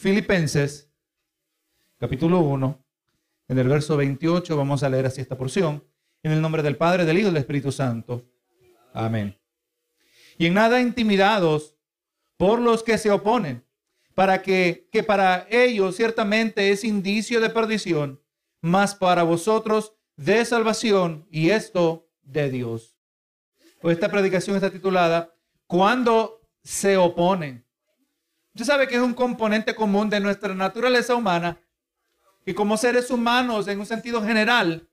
Filipenses, capítulo 1, en el verso 28, vamos a leer así esta porción. En el nombre del Padre, del Hijo y del Espíritu Santo. Amén. Y en nada intimidados por los que se oponen, para que, que para ellos ciertamente es indicio de perdición, mas para vosotros de salvación, y esto de Dios. Pues esta predicación está titulada Cuando se oponen. Usted sabe que es un componente común de nuestra naturaleza humana y como seres humanos en un sentido general,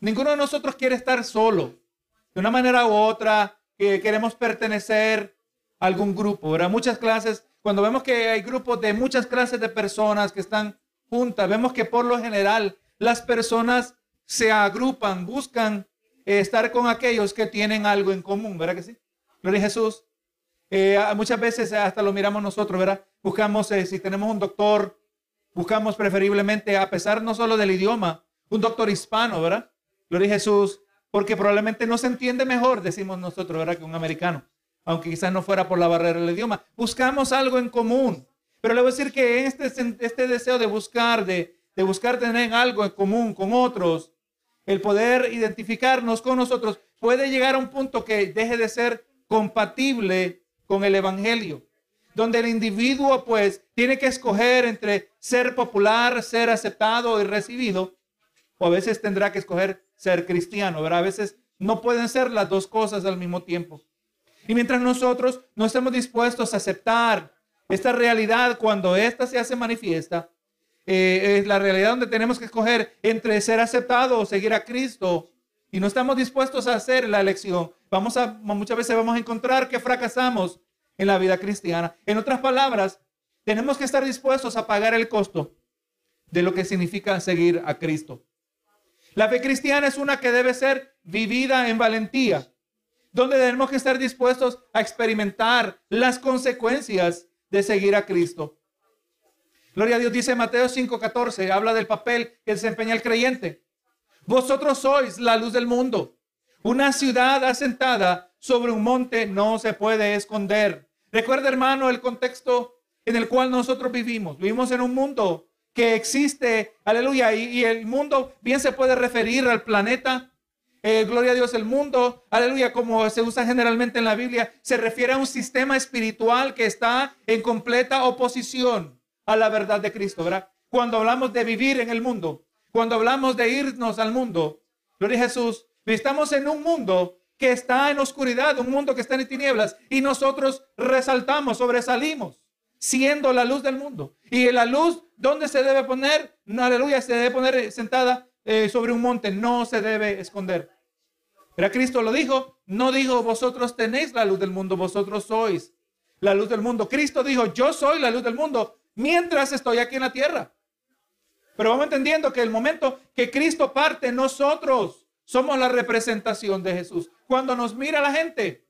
ninguno de nosotros quiere estar solo. De una manera u otra, que queremos pertenecer a algún grupo. ¿verdad? Muchas clases, cuando vemos que hay grupos de muchas clases de personas que están juntas, vemos que por lo general las personas se agrupan, buscan eh, estar con aquellos que tienen algo en común, ¿verdad que sí? Gloria a Jesús. Eh, muchas veces hasta lo miramos nosotros, ¿verdad? Buscamos, eh, si tenemos un doctor, buscamos preferiblemente, a pesar no solo del idioma, un doctor hispano, ¿verdad? Gloria a Jesús, porque probablemente no se entiende mejor, decimos nosotros, ¿verdad? Que un americano, aunque quizás no fuera por la barrera del idioma. Buscamos algo en común. Pero le voy a decir que este, este deseo de buscar, de, de buscar tener algo en común con otros, el poder identificarnos con nosotros, puede llegar a un punto que deje de ser compatible con el Evangelio, donde el individuo pues tiene que escoger entre ser popular, ser aceptado y recibido, o a veces tendrá que escoger ser cristiano, ¿verdad? A veces no pueden ser las dos cosas al mismo tiempo. Y mientras nosotros no estemos dispuestos a aceptar esta realidad cuando ésta se hace manifiesta, eh, es la realidad donde tenemos que escoger entre ser aceptado o seguir a Cristo y no estamos dispuestos a hacer la elección, vamos a, muchas veces vamos a encontrar que fracasamos en la vida cristiana. En otras palabras, tenemos que estar dispuestos a pagar el costo de lo que significa seguir a Cristo. La fe cristiana es una que debe ser vivida en valentía, donde tenemos que estar dispuestos a experimentar las consecuencias de seguir a Cristo. Gloria a Dios dice Mateo 5:14, habla del papel que desempeña el creyente. Vosotros sois la luz del mundo. Una ciudad asentada sobre un monte no se puede esconder. Recuerda, hermano, el contexto en el cual nosotros vivimos. Vivimos en un mundo que existe, aleluya, y, el mundo bien se puede referir al planeta. Eh, gloria a Dios, el mundo, aleluya, como se usa generalmente en la Biblia, se refiere a un sistema espiritual que está en completa oposición a la verdad de Cristo, ¿verdad? Cuando hablamos de vivir en el mundo, cuando hablamos de irnos al mundo, gloria a Jesús, estamos en un mundo que está en oscuridad, un mundo que está en tinieblas, y nosotros resaltamos, sobresalimos, siendo la luz del mundo. Y la luz, ¿dónde se debe poner? aleluya, se debe poner sentada eh, sobre un monte, no se debe esconder. Pero Cristo lo dijo, no dijo, vosotros tenéis la luz del mundo, vosotros sois la luz del mundo. Cristo dijo, yo soy la luz del mundo mientras estoy aquí en la tierra. Pero vamos entendiendo que el momento que Cristo parte, nosotros somos la representación de Jesús. Cuando nos mira la gente,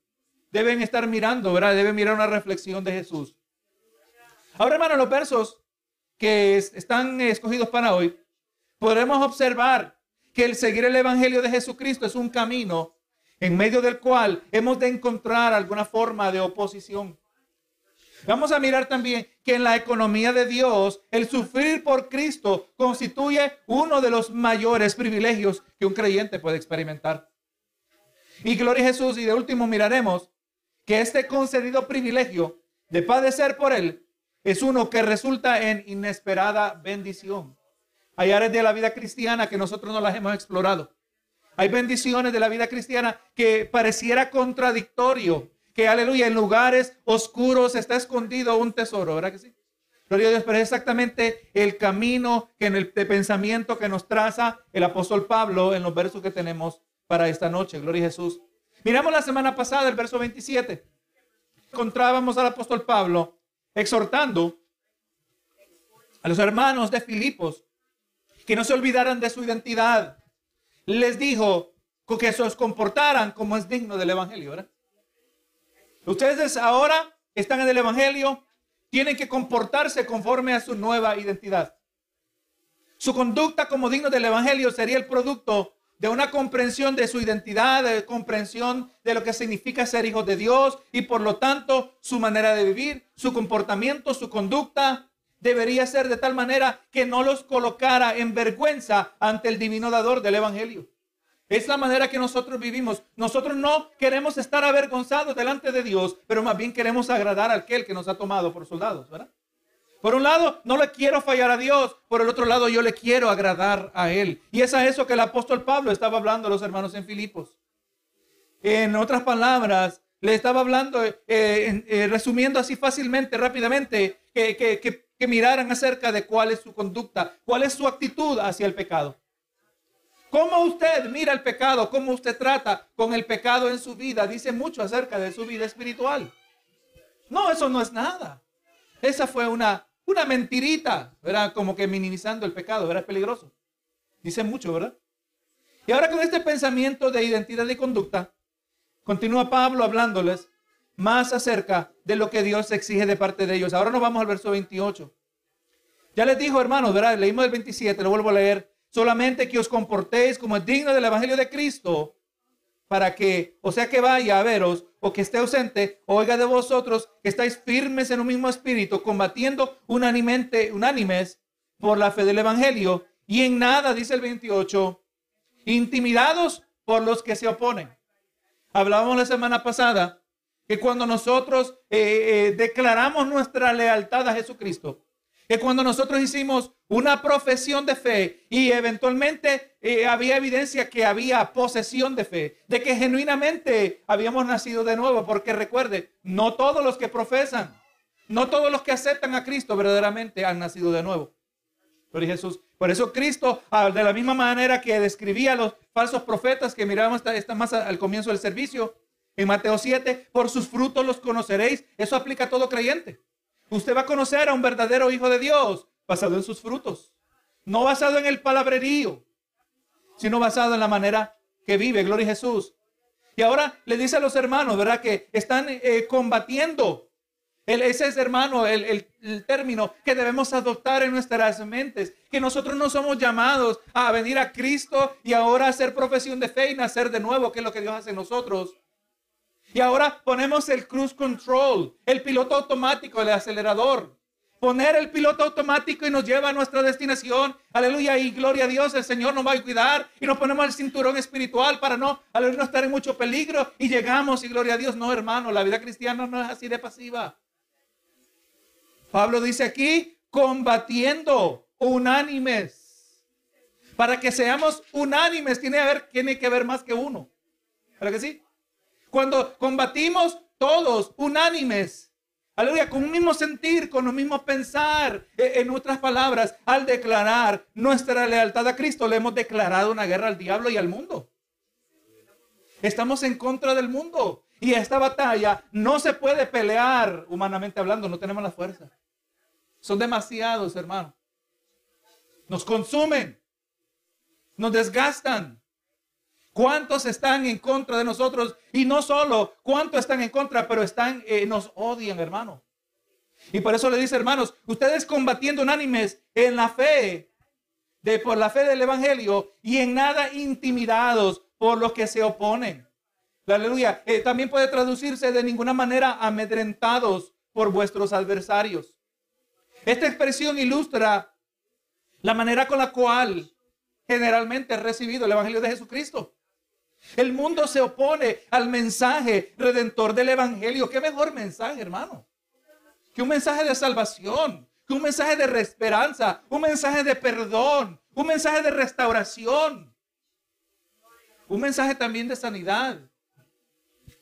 deben estar mirando, ¿verdad? Deben mirar una reflexión de Jesús. Ahora, hermano, los versos que están escogidos para hoy, podremos observar que el seguir el Evangelio de Jesucristo es un camino en medio del cual hemos de encontrar alguna forma de oposición. Vamos a mirar también que en la economía de Dios, el sufrir por Cristo constituye uno de los mayores privilegios que un creyente puede experimentar. Y gloria a Jesús. Y de último miraremos que este concedido privilegio de padecer por Él es uno que resulta en inesperada bendición. Hay áreas de la vida cristiana que nosotros no las hemos explorado. Hay bendiciones de la vida cristiana que pareciera contradictorio que aleluya, en lugares oscuros está escondido un tesoro, ¿verdad que sí? Gloria a Dios, pero es exactamente el camino que en el pensamiento que nos traza el apóstol Pablo en los versos que tenemos para esta noche. Gloria a Jesús. Miramos la semana pasada el verso 27. Encontrábamos al apóstol Pablo exhortando a los hermanos de Filipos que no se olvidaran de su identidad. Les dijo que se comportaran como es digno del evangelio, ¿verdad? Ustedes ahora están en el Evangelio, tienen que comportarse conforme a su nueva identidad. Su conducta como digno del Evangelio sería el producto de una comprensión de su identidad, de comprensión de lo que significa ser hijo de Dios y por lo tanto su manera de vivir, su comportamiento, su conducta debería ser de tal manera que no los colocara en vergüenza ante el divino dador del Evangelio. Es la manera que nosotros vivimos. Nosotros no queremos estar avergonzados delante de Dios, pero más bien queremos agradar a aquel que nos ha tomado por soldados, ¿verdad? Por un lado, no le quiero fallar a Dios. Por el otro lado, yo le quiero agradar a Él. Y es a eso que el apóstol Pablo estaba hablando a los hermanos en Filipos. En otras palabras, le estaba hablando, eh, eh, resumiendo así fácilmente, rápidamente, que, que, que miraran acerca de cuál es su conducta, cuál es su actitud hacia el pecado. ¿Cómo usted mira el pecado? ¿Cómo usted trata con el pecado en su vida? Dice mucho acerca de su vida espiritual. No, eso no es nada. Esa fue una, una mentirita, ¿verdad? Como que minimizando el pecado, ¿verdad? Es peligroso. Dice mucho, ¿verdad? Y ahora con este pensamiento de identidad y conducta, continúa Pablo hablándoles más acerca de lo que Dios exige de parte de ellos. Ahora nos vamos al verso 28. Ya les dijo, hermanos, ¿verdad? Leímos el 27, lo vuelvo a leer. Solamente que os comportéis como es digno del Evangelio de Cristo, para que, o sea que vaya a veros o que esté ausente, oiga de vosotros que estáis firmes en un mismo espíritu, combatiendo unánimemente, unánimes por la fe del Evangelio, y en nada, dice el 28, intimidados por los que se oponen. Hablábamos la semana pasada que cuando nosotros eh, eh, declaramos nuestra lealtad a Jesucristo, que cuando nosotros hicimos una profesión de fe y eventualmente eh, había evidencia que había posesión de fe, de que genuinamente habíamos nacido de nuevo, porque recuerde, no todos los que profesan, no todos los que aceptan a Cristo verdaderamente han nacido de nuevo. Pero Jesús, por eso Cristo, ah, de la misma manera que describía a los falsos profetas que miramos esta, más al comienzo del servicio, en Mateo 7, por sus frutos los conoceréis. Eso aplica a todo creyente. Usted va a conocer a un verdadero hijo de Dios basado en sus frutos. No basado en el palabrerío, sino basado en la manera que vive. Gloria a Jesús. Y ahora le dice a los hermanos, ¿verdad? Que están eh, combatiendo. El, ese es, hermano, el, término que debemos adoptar en nuestras mentes. Que nosotros no somos llamados a venir a Cristo y ahora hacer profesión de fe y nacer de nuevo, que es lo que Dios hace en nosotros. Y ahora ponemos el cruise control, el piloto automático, el acelerador. Poner el piloto automático y nos lleva a nuestra destinación. Aleluya y gloria a Dios. El Señor nos va a cuidar y nos ponemos el cinturón espiritual para no, aleluya, no estar en mucho peligro. Y llegamos y gloria a Dios. No, hermano, la vida cristiana no es así de pasiva. Pablo dice aquí, combatiendo unánimes. Para que seamos unánimes tiene, que haber, tiene que haber más que uno. ¿Para que sí? Cuando combatimos todos unánimes, aleluya, con un mismo sentir, con un mismo pensar, e, en otras palabras, al declarar nuestra lealtad a Cristo, le hemos declarado una guerra al diablo y al mundo. Estamos en contra del mundo. Y esta batalla no se puede pelear humanamente hablando, no tenemos la fuerza. Son demasiados, hermano. Nos consumen, nos desgastan, ¿Cuántos están en contra de nosotros? Y no solo, ¿cuántos están en contra? Pero están, eh, nos odian, hermano. Y por eso le dice, hermanos, ustedes combatiendo unánimes en la fe, de, por la fe del Evangelio, y en nada intimidados por los que se oponen. Aleluya. Eh, también puede traducirse de ninguna manera amedrentados por vuestros adversarios. Esta expresión ilustra la manera con la cual generalmente he recibido el Evangelio de Jesucristo. El mundo se opone al mensaje redentor del Evangelio. ¿Qué mejor mensaje, hermano? Que un mensaje de salvación, que un mensaje de esperanza, un mensaje de perdón, un mensaje de restauración, un mensaje también de sanidad.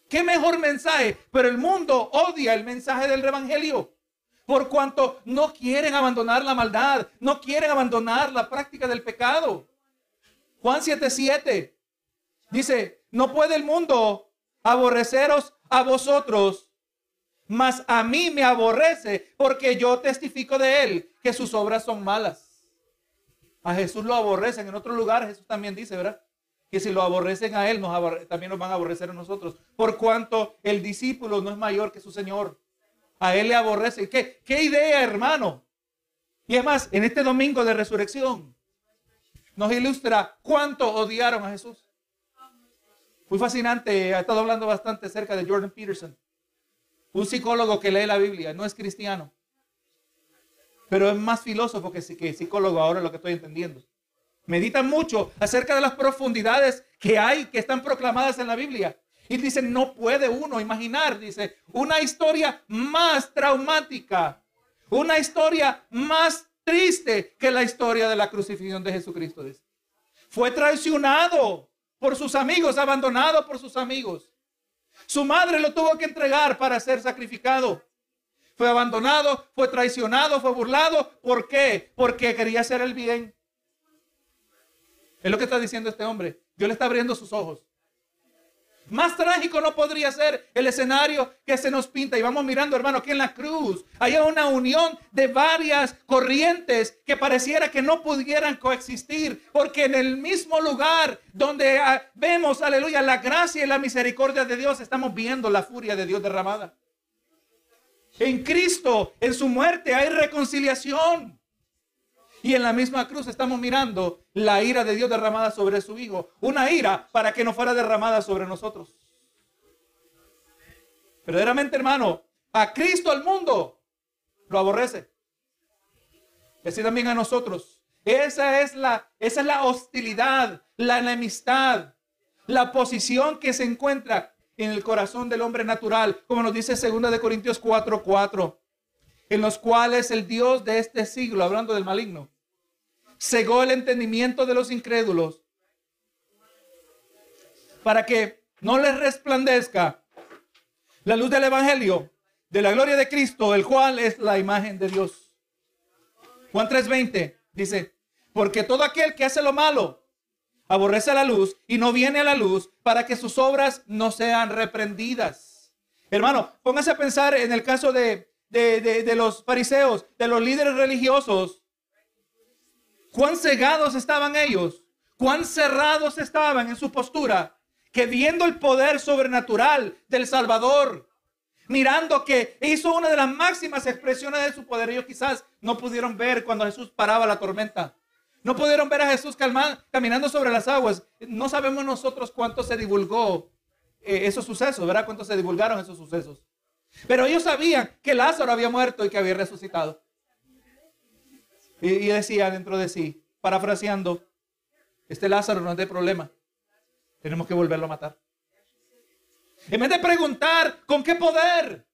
¿Qué mejor mensaje? Pero el mundo odia el mensaje del Evangelio. Por cuanto no quieren abandonar la maldad, no quieren abandonar la práctica del pecado. Juan 7:7 Dice, no puede el mundo aborreceros a vosotros, mas a mí me aborrece porque yo testifico de él que sus obras son malas. A Jesús lo aborrecen. En otro lugar Jesús también dice, ¿verdad? Que si lo aborrecen a él, también nos van a aborrecer a nosotros. Por cuanto el discípulo no es mayor que su Señor. A él le aborrece. ¿Qué, qué idea, hermano? Y es más, en este domingo de resurrección nos ilustra cuánto odiaron a Jesús. Muy fascinante, ha estado hablando bastante acerca de Jordan Peterson, un psicólogo que lee la Biblia, no es cristiano. Pero es más filósofo que, psicólogo ahora lo que estoy entendiendo. Meditan mucho acerca de las profundidades que hay, que están proclamadas en la Biblia. Y dicen, no puede uno imaginar, dice, una historia más traumática, una historia más triste que la historia de la crucifixión de Jesucristo. Fue traicionado por sus amigos, abandonado por sus amigos. Su madre lo tuvo que entregar para ser sacrificado. Fue abandonado, fue traicionado, fue burlado. ¿Por qué? Porque quería hacer el bien. Es lo que está diciendo este hombre. Dios le está abriendo sus ojos. Más trágico no podría ser el escenario que se nos pinta. Y vamos mirando, hermano, aquí en la cruz hay una unión de varias corrientes que pareciera que no pudieran coexistir. Porque en el mismo lugar donde ah, vemos, aleluya, la gracia y la misericordia de Dios, estamos viendo la furia de Dios derramada. En Cristo, en su muerte, hay reconciliación. Y en la misma cruz estamos mirando la ira de Dios derramada sobre su Hijo. Una ira para que no fuera derramada sobre nosotros. Verdaderamente, hermano, a Cristo al mundo lo aborrece. Así también a nosotros. Esa es la, esa es la hostilidad, la enemistad, la posición que se encuentra en el corazón del hombre natural, como nos dice 2 de Corintios 4, 4, en los cuales el Dios de este siglo, hablando del maligno, cegó el entendimiento de los incrédulos para que no les resplandezca la luz del Evangelio de la gloria de Cristo, el cual es la imagen de Dios. Juan 3:20 dice, porque todo aquel que hace lo malo aborrece la luz y no viene a la luz para que sus obras no sean reprendidas. Hermano, póngase a pensar en el caso de, de, de los fariseos, de los líderes religiosos cuán cegados estaban ellos, cuán cerrados estaban en su postura, que viendo el poder sobrenatural del Salvador, mirando que hizo una de las máximas expresiones de su poder, ellos quizás no pudieron ver cuando Jesús paraba la tormenta. No pudieron ver a Jesús caminando sobre las aguas. No sabemos nosotros cuánto se divulgó eh, esos sucesos, ¿verdad? Cuánto se divulgaron esos sucesos. Pero ellos sabían que Lázaro había muerto y que había resucitado. Y, decía dentro de sí, parafraseando, este Lázaro no es de problema. Tenemos que volverlo a matar. En vez de preguntar, ¿con qué poder?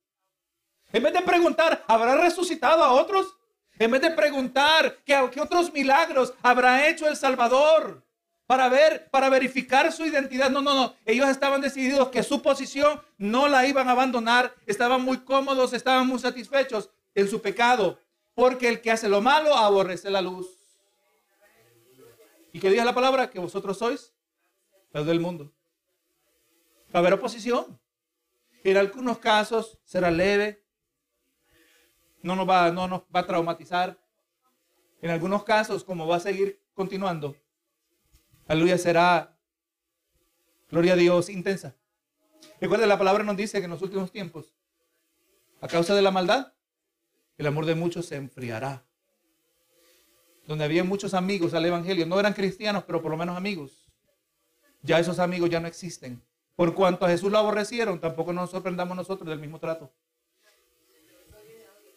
En vez de preguntar, ¿habrá resucitado a otros? En vez de preguntar, ¿qué, qué otros milagros habrá hecho el Salvador? Para ver, para verificar su identidad. No, no, no. Ellos estaban decididos que su posición no la iban a abandonar. Estaban muy cómodos, estaban muy satisfechos en su pecado. Porque el que hace lo malo aborrece la luz. ¿Y qué diga la palabra? Que vosotros sois los del mundo. Va a haber oposición. En algunos casos será leve. No nos va, no nos va a traumatizar. En algunos casos, como va a seguir continuando, aleluya, será, gloria a Dios, intensa. Recuerda, la palabra nos dice que en los últimos tiempos, a causa de la maldad, el amor de muchos se enfriará. Donde había muchos amigos al Evangelio, no eran cristianos, pero por lo menos amigos. Ya esos amigos ya no existen. Por cuanto a Jesús lo aborrecieron, tampoco nos sorprendamos nosotros del mismo trato.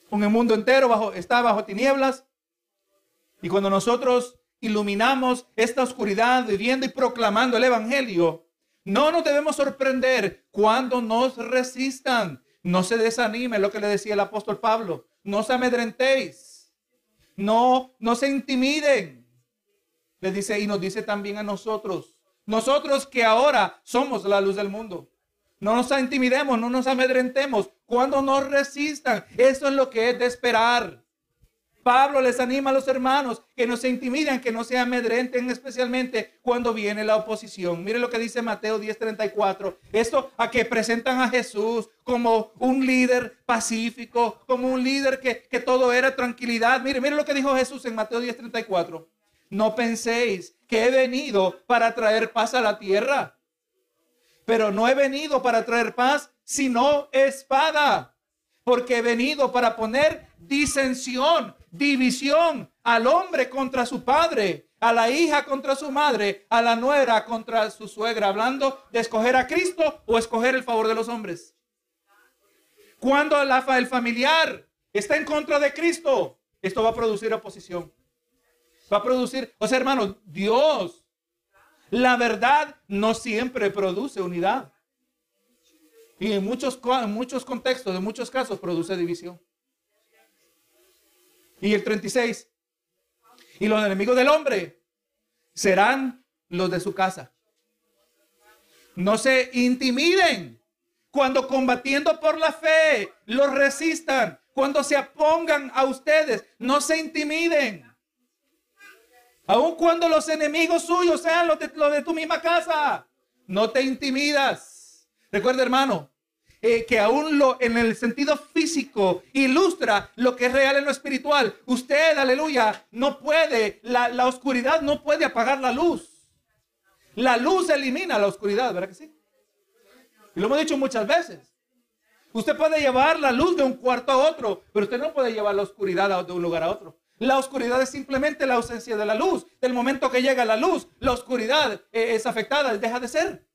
Un mundo entero bajo, está bajo tinieblas. Y cuando nosotros iluminamos esta oscuridad viviendo y proclamando el Evangelio, no nos debemos sorprender cuando nos resistan. No se desanime, lo que le decía el apóstol Pablo no se amedrentéis, no, no se intimiden. Le dice y nos dice también a nosotros, nosotros que ahora somos la luz del mundo. No nos intimidemos, no nos amedrentemos. Cuando nos resistan, eso es lo que es de esperar. Pablo les anima a los hermanos que no se intimiden, que no se amedrenten, especialmente cuando viene la oposición. Mire lo que dice Mateo 10:34. Esto a que presentan a Jesús como un líder pacífico, como un líder que, que todo era tranquilidad. Mire, mire lo que dijo Jesús en Mateo 10:34. No penséis que he venido para traer paz a la tierra, pero no he venido para traer paz, sino espada, porque he venido para poner disensión división al hombre contra su padre, a la hija contra su madre, a la nuera contra su suegra, hablando de escoger a Cristo o escoger el favor de los hombres. Cuando el familiar está en contra de Cristo, esto va a producir oposición. Va a producir, o sea, hermano, Dios, la verdad no siempre produce unidad. Y en muchos, en muchos contextos, en muchos casos, produce división. Y el 36. Y los enemigos del hombre serán los de su casa. No se intimiden cuando combatiendo por la fe los resistan, cuando se opongan a ustedes, no se intimiden. Aun cuando los enemigos suyos sean los de, de tu misma casa, no te intimidas. Recuerda, hermano, eh, que aún lo, en el sentido físico ilustra lo que es real en lo espiritual. Usted, aleluya, no puede, la, la oscuridad no puede apagar la luz. La luz elimina la oscuridad, ¿verdad que sí? Y lo hemos dicho muchas veces. Usted puede llevar la luz de un cuarto a otro, pero usted no puede llevar la oscuridad de un lugar a otro. La oscuridad es simplemente la ausencia de la luz. Del momento que llega la luz, la oscuridad eh, es afectada, deja de ser.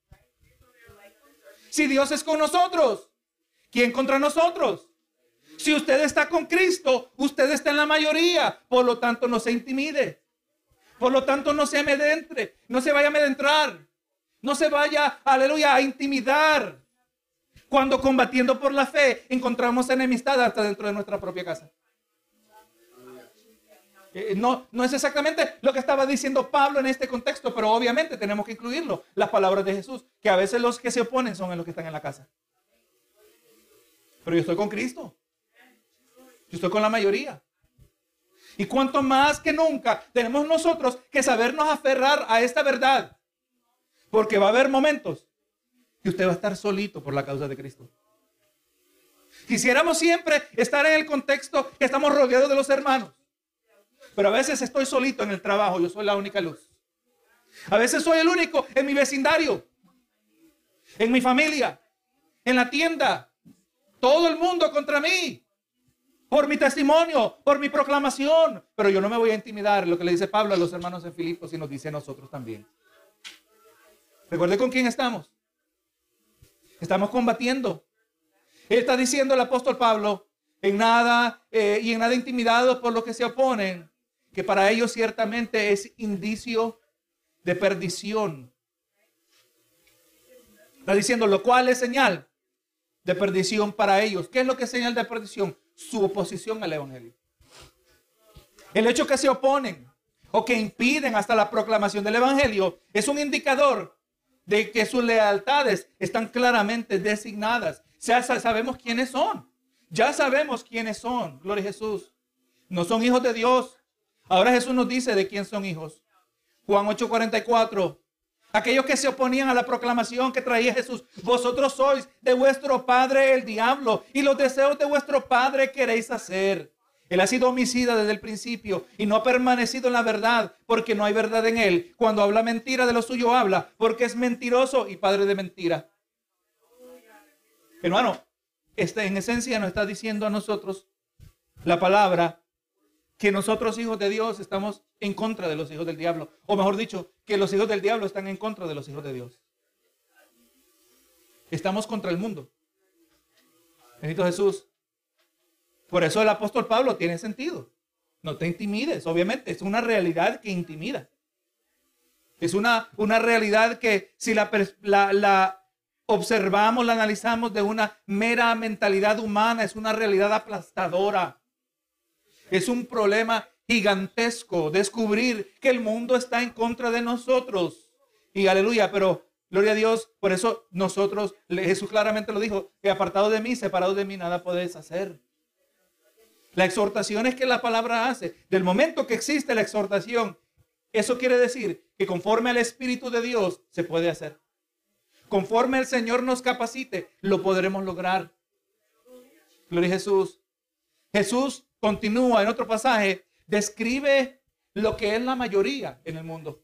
Si Dios es con nosotros, ¿quién contra nosotros? Si usted está con Cristo, usted está en la mayoría. Por lo tanto, no se intimide. Por lo tanto, no se amedrentre. No se vaya a amedrentar. No se vaya, aleluya, a intimidar. Cuando combatiendo por la fe encontramos enemistad hasta dentro de nuestra propia casa. Eh, no, no es exactamente lo que estaba diciendo Pablo en este contexto, pero obviamente tenemos que incluirlo. Las palabras de Jesús, que a veces los que se oponen son los que están en la casa. Pero yo estoy con Cristo. Yo estoy con la mayoría. Y cuanto más que nunca tenemos nosotros que sabernos aferrar a esta verdad. Porque va a haber momentos que usted va a estar solito por la causa de Cristo. Quisiéramos siempre estar en el contexto que estamos rodeados de los hermanos. Pero a veces estoy solito en el trabajo, yo soy la única luz. A veces soy el único en mi vecindario, en mi familia, en la tienda. Todo el mundo contra mí. Por mi testimonio, por mi proclamación. Pero yo no me voy a intimidar. Lo que le dice Pablo a los hermanos en Filipos y nos dice a nosotros también. Recuerde con quién estamos. Estamos combatiendo. Él está diciendo el apóstol Pablo, en nada eh, y en nada intimidados por los que se oponen, que para ellos ciertamente es indicio de perdición. Está diciendo, lo cual es señal de perdición para ellos. ¿Qué es lo que es señal de perdición? Su oposición al Evangelio. El hecho que se oponen o que impiden hasta la proclamación del Evangelio es un indicador de que sus lealtades están claramente designadas. Sabemos quiénes son. Ya sabemos quiénes son. Gloria a Jesús. No son hijos de Dios. Ahora Jesús nos dice de quién son hijos. Juan 8:44. Aquellos que se oponían a la proclamación que traía Jesús, vosotros sois de vuestro padre el diablo y los deseos de vuestro padre queréis hacer. Él ha sido homicida desde el principio y no ha permanecido en la verdad porque no hay verdad en él. Cuando habla mentira de lo suyo habla porque es mentiroso y padre de mentira. Hermano, este en esencia nos está diciendo a nosotros la palabra que nosotros hijos de Dios estamos en contra de los hijos del diablo. O mejor dicho, que los hijos del diablo están en contra de los hijos de Dios. Estamos contra el mundo. Bendito Jesús. Por eso el apóstol Pablo tiene sentido. No te intimides, obviamente, es una realidad que intimida. Es una, una realidad que si la, la, la observamos, la analizamos de una mera mentalidad humana, es una realidad aplastadora. Es un problema gigantesco descubrir que el mundo está en contra de nosotros. Y aleluya, pero gloria a Dios, por eso nosotros, Jesús claramente lo dijo, que apartado de mí, separado de mí, nada podéis hacer. La exhortación es que la palabra hace. Del momento que existe la exhortación, eso quiere decir que conforme al Espíritu de Dios se puede hacer. Conforme el Señor nos capacite, lo podremos lograr. Gloria a Jesús. Jesús continúa en otro pasaje, describe lo que es la mayoría en el mundo.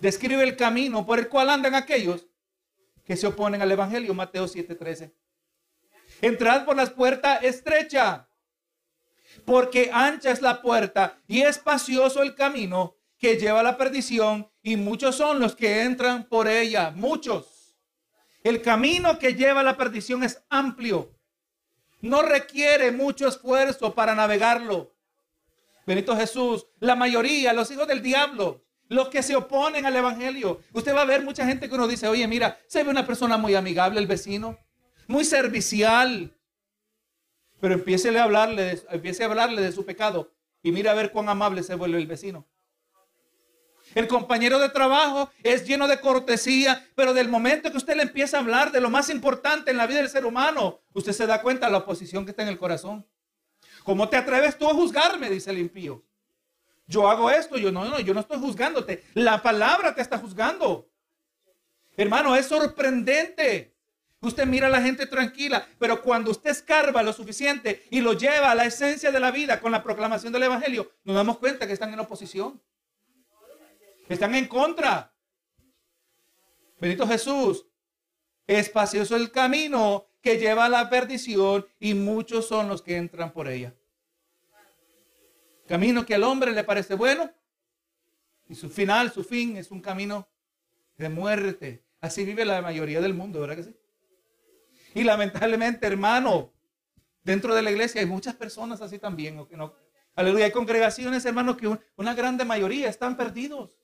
Describe el camino por el cual andan aquellos que se oponen al Evangelio, Mateo 7:13. Entrad por las puertas estrecha, porque ancha es la puerta y espacioso el camino que lleva a la perdición, y muchos son los que entran por ella, muchos. El camino que lleva a la perdición es amplio no requiere mucho esfuerzo para navegarlo. Benito Jesús, la mayoría, los hijos del diablo, los que se oponen al Evangelio. Usted va a ver mucha gente que uno dice, oye, mira, se ve una persona muy amigable el vecino, muy servicial. Pero empiece a hablarle, empiece a hablarle de su pecado y mira a ver cuán amable se vuelve el vecino. El compañero de trabajo es lleno de cortesía, pero del momento que usted le empieza a hablar de lo más importante en la vida del ser humano, usted se da cuenta de la oposición que está en el corazón. ¿Cómo te atreves tú a juzgarme? Dice el impío. Yo hago esto, yo no, no, yo no estoy juzgándote. La palabra te está juzgando. Hermano, es sorprendente. Usted mira a la gente tranquila, pero cuando usted escarba lo suficiente y lo lleva a la esencia de la vida con la proclamación del Evangelio, nos damos cuenta que están en oposición. Están en contra. Benito Jesús. Espacioso el camino que lleva a la perdición y muchos son los que entran por ella. Camino que al hombre le parece bueno y su final, su fin es un camino de muerte. Así vive la mayoría del mundo, ¿verdad que sí? Y lamentablemente, hermano, dentro de la iglesia hay muchas personas así también. que no? Aleluya, hay congregaciones, hermanos, que una grande mayoría están perdidos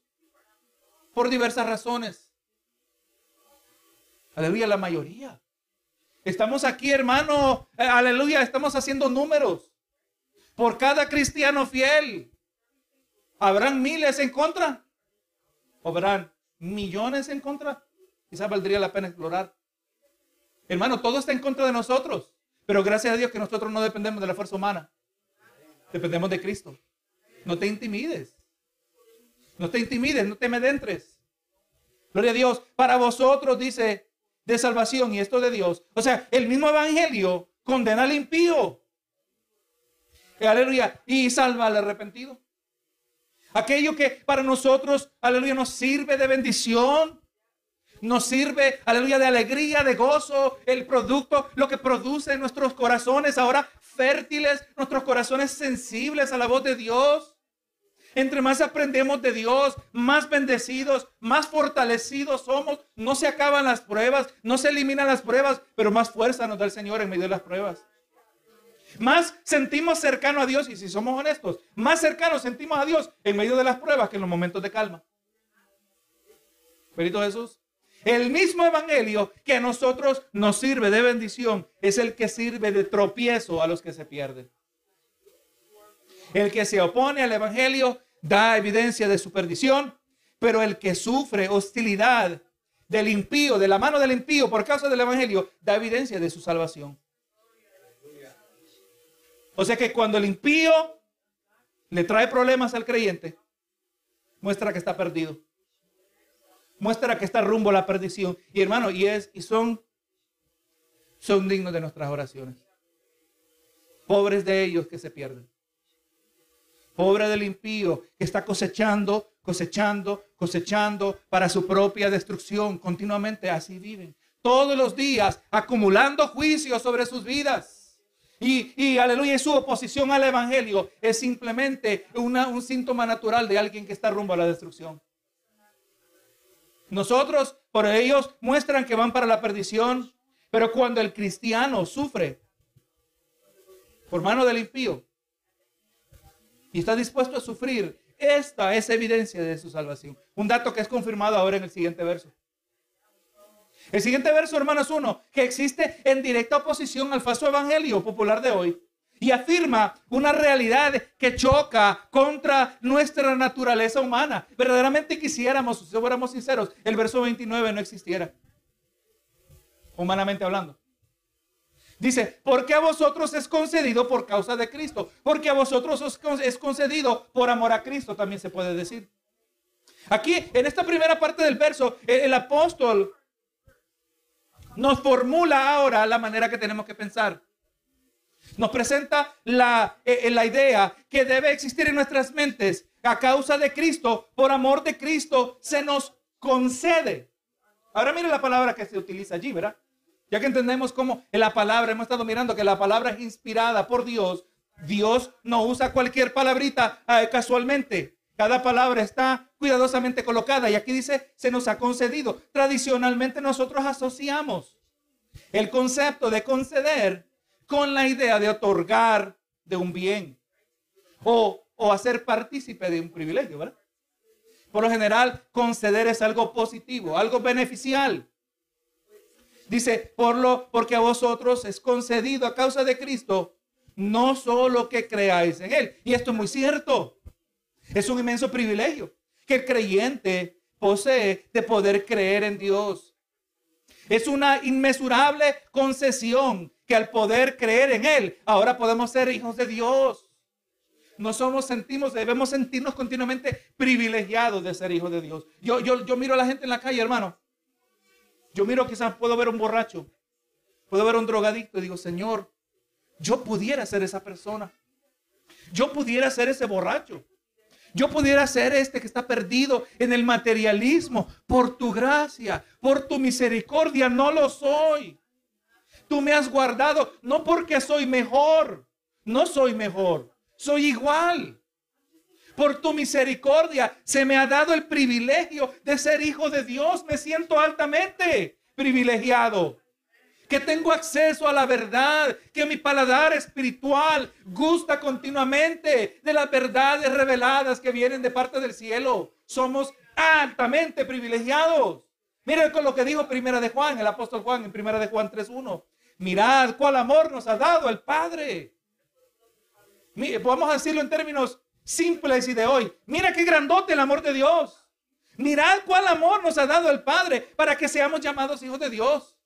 por diversas razones. Aleluya, la mayoría. Estamos aquí, hermano. Eh, aleluya, estamos haciendo números. Por cada cristiano fiel. ¿Habrán miles en contra? ¿O habrán millones en contra? Quizás valdría la pena explorar. Hermano, todo está en contra de nosotros. Pero gracias a Dios que nosotros no dependemos de la fuerza humana. Dependemos de Cristo. No te intimides. No te intimides, no te medentres. Gloria a Dios. Para vosotros, dice, de salvación y esto de Dios. O sea, el mismo evangelio condena al impío. Aleluya. Y salva al arrepentido. Aquello que para nosotros, aleluya, nos sirve de bendición. Nos sirve, aleluya, de alegría, de gozo, el producto, lo que produce en nuestros corazones ahora fértiles, nuestros corazones sensibles a la voz de Dios. Entre más aprendemos de Dios, más bendecidos, más fortalecidos somos. No se acaban las pruebas, no se eliminan las pruebas, pero más fuerza nos da el Señor en medio de las pruebas. Más sentimos cercano a Dios y si somos honestos, más cercanos sentimos a Dios en medio de las pruebas que en los momentos de calma. Perito Jesús. El mismo evangelio que a nosotros nos sirve de bendición es el que sirve de tropiezo a los que se pierden. El que se opone al Evangelio da evidencia de su perdición, pero el que sufre hostilidad del impío, de la mano del impío por causa del Evangelio, da evidencia de su salvación. O sea que cuando el impío le trae problemas al creyente, muestra que está perdido. Muestra que está rumbo a la perdición. Y hermano, y es y son son dignos de nuestras oraciones. Pobres de ellos que se pierden. Pobre del impío que está cosechando, cosechando, cosechando para su propia destrucción. Continuamente así viven. Todos los días acumulando juicios sobre sus vidas. Y, y aleluya, su oposición al Evangelio es simplemente un síntoma natural de alguien que está rumbo a la destrucción. Nosotros, por ellos, muestran que van para la perdición. Pero cuando el cristiano sufre por mano del impío, y está dispuesto a sufrir, esta es evidencia de su salvación. Un dato que es confirmado ahora en el siguiente verso. El siguiente verso, hermanos, uno, que existe en directa oposición al falso evangelio popular de hoy y afirma una realidad que choca contra nuestra naturaleza humana. Verdaderamente quisiéramos, si fuéramos sinceros, el verso 29 no existiera, humanamente hablando. Dice, porque a vosotros es concedido por causa de Cristo. Porque a vosotros es concedido por amor a Cristo, también se puede decir. Aquí, en esta primera parte del verso, el, apóstol nos formula ahora la manera que tenemos que pensar. Nos presenta la, eh, la idea que debe existir en nuestras mentes a causa de Cristo, por amor de Cristo, se nos concede. Ahora mire la palabra que se utiliza allí, ¿verdad? Ya que entendemos cómo en la palabra, hemos estado mirando que la palabra es inspirada por Dios, Dios no usa cualquier palabrita eh, casualmente. Cada palabra está cuidadosamente colocada y aquí dice, se nos ha concedido. Tradicionalmente nosotros asociamos el concepto de conceder con la idea de otorgar de un bien o o hacer partícipe de un privilegio, ¿verdad? Por lo general, conceder es algo positivo, algo beneficial. Dice, por lo, porque a vosotros es concedido a causa de Cristo, no solo que creáis en Él. Y esto es muy cierto. Es un inmenso privilegio que el creyente posee de poder creer en Dios. Es una inmesurable concesión que al poder creer en Él, ahora podemos ser hijos de Dios. No somos, sentimos, debemos sentirnos continuamente privilegiados de ser hijos de Dios. Yo, yo, yo miro a la gente en la calle, hermano. Yo miro, quizás puedo ver un borracho, puedo ver un drogadicto y digo, Señor, yo pudiera ser esa persona. Yo pudiera ser ese borracho. Yo pudiera ser este que está perdido en el materialismo. Por tu gracia, por tu misericordia, no lo soy. Tú me has guardado, no porque soy mejor, no soy mejor, soy igual. Por tu misericordia se me ha dado el privilegio de ser hijo de Dios. Me siento altamente privilegiado que tengo acceso a la verdad, que mi paladar espiritual gusta continuamente de las verdades reveladas que vienen de parte del cielo. Somos altamente privilegiados. Miren con lo que dijo Primera de Juan, el apóstol Juan en Primera de Juan 3.1. Mirad cuál amor nos ha dado el Padre. Vamos a decirlo en términos simples y de hoy. Mira qué grandote el amor de Dios. Mirad cuál amor nos ha dado el Padre para que seamos llamados hijos de Dios.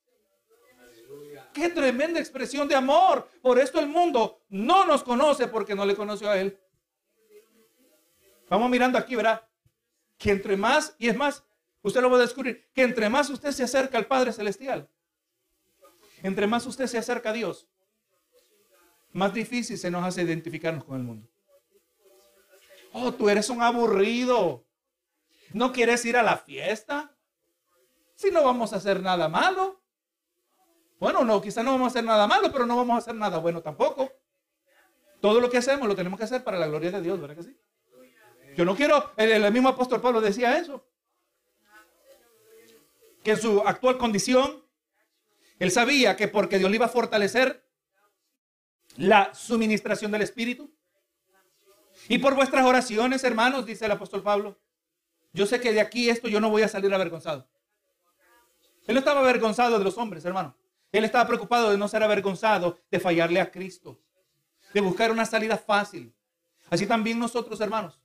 Qué tremenda expresión de amor. Por esto el mundo no nos conoce porque no le conoció a Él. Vamos mirando aquí, ¿verdad? Que entre más, y es más, usted lo va a descubrir, que entre más usted se acerca al Padre Celestial, entre más usted se acerca a Dios, más difícil se nos hace identificarnos con el mundo. Oh, tú eres un aburrido. ¿No quieres ir a la fiesta? Si no vamos a hacer nada malo. Bueno, no, quizás no vamos a hacer nada malo, pero no vamos a hacer nada bueno tampoco. Todo lo que hacemos lo tenemos que hacer para la gloria de Dios, ¿verdad que sí? Yo no quiero, el, mismo apóstol Pablo decía eso. Que en su actual condición, él sabía que porque Dios le iba a fortalecer la suministración del Espíritu. Y por vuestras oraciones, hermanos, dice el apóstol Pablo, yo sé que de aquí esto yo no voy a salir avergonzado. Él no estaba avergonzado de los hombres, hermano. Él estaba preocupado de no ser avergonzado, de fallarle a Cristo, de buscar una salida fácil. Así también nosotros, hermanos.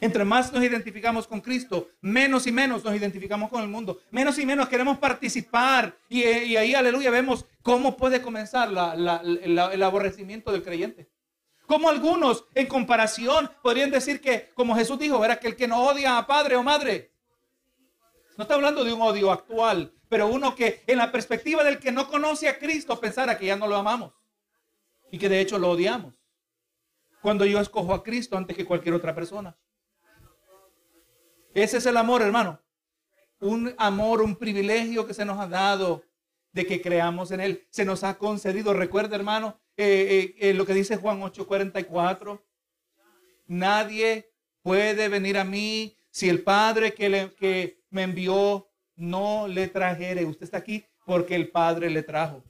Entre más nos identificamos con Cristo, menos y menos nos identificamos con el mundo. Menos y menos queremos participar. Y, ahí, aleluya, vemos cómo puede comenzar el aborrecimiento del creyente. Como algunos, en comparación, podrían decir que, como Jesús dijo, verá que el que no odia a padre o madre. No está hablando de un odio actual, pero uno que en la perspectiva del que no conoce a Cristo pensara que ya no lo amamos y que de hecho lo odiamos. Cuando yo escojo a Cristo antes que cualquier otra persona. Ese es el amor, hermano. Un amor, un privilegio que se nos ha dado de que creamos en Él. Se nos ha concedido. Recuerda, hermano, eh, eh, eh, lo que dice Juan 8:44. Nadie puede venir a mí si el Padre que, le, que me envió no le trajere. Usted está aquí porque el Padre le trajo.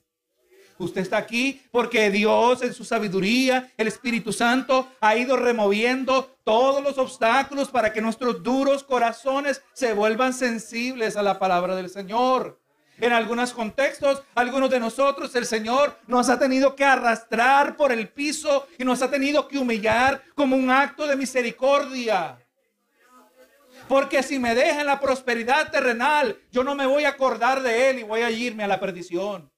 Usted está aquí porque Dios en su sabiduría, el Espíritu Santo, ha ido removiendo todos los obstáculos para que nuestros duros corazones se vuelvan sensibles a la palabra del Señor. En algunos contextos, algunos de nosotros, el Señor nos ha tenido que arrastrar por el piso y nos ha tenido que humillar como un acto de misericordia. Porque si me deja en la prosperidad terrenal, yo no me voy a acordar de Él y voy a irme a la perdición.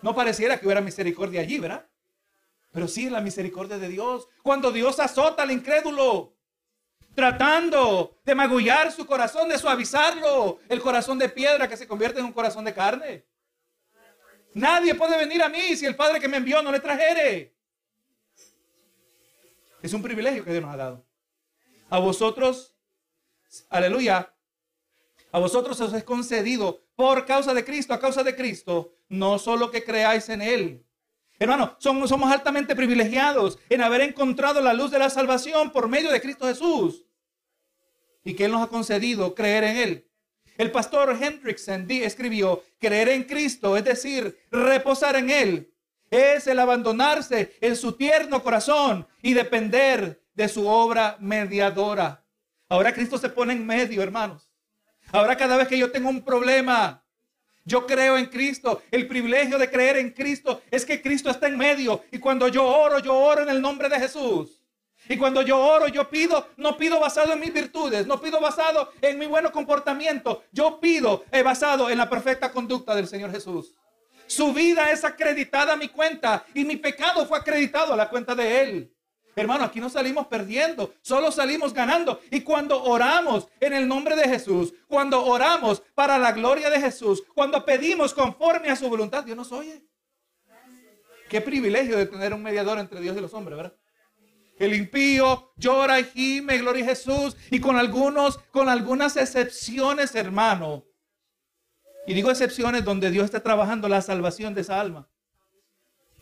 No pareciera que hubiera misericordia allí, ¿verdad? Pero sí la misericordia de Dios. Cuando Dios azota al incrédulo, tratando de magullar su corazón, de suavizarlo, el corazón de piedra que se convierte en un corazón de carne. Nadie puede venir a mí si el Padre que me envió no le trajere. Es un privilegio que Dios nos ha dado. A vosotros aleluya, a vosotros os es concedido por causa de Cristo, a causa de Cristo, no solo que creáis en Él. Hermano, somos, somos altamente privilegiados en haber encontrado la luz de la salvación por medio de Cristo Jesús y que Él nos ha concedido creer en Él. El pastor Hendrickson escribió, creer en Cristo, es decir, reposar en Él, es el abandonarse en su tierno corazón y depender de su obra mediadora. Ahora Cristo se pone en medio, hermanos. Ahora cada vez que yo tengo un problema, yo creo en Cristo. El privilegio de creer en Cristo es que Cristo está en medio. Y cuando yo oro, yo oro en el nombre de Jesús. Y cuando yo oro, yo pido, no pido basado en mis virtudes, no pido basado en mi buen comportamiento. Yo pido eh, basado en la perfecta conducta del Señor Jesús. Su vida es acreditada a mi cuenta y mi pecado fue acreditado a la cuenta de Él. Hermano, aquí no salimos perdiendo, solo salimos ganando. Y cuando oramos en el nombre de Jesús, cuando oramos para la gloria de Jesús, cuando pedimos conforme a su voluntad, Dios nos oye. Qué privilegio de tener un mediador entre Dios y los hombres, ¿verdad? El impío llora y gime, gloria a Jesús. Y con algunos, con algunas excepciones, hermano. Y digo excepciones donde Dios está trabajando la salvación de esa alma.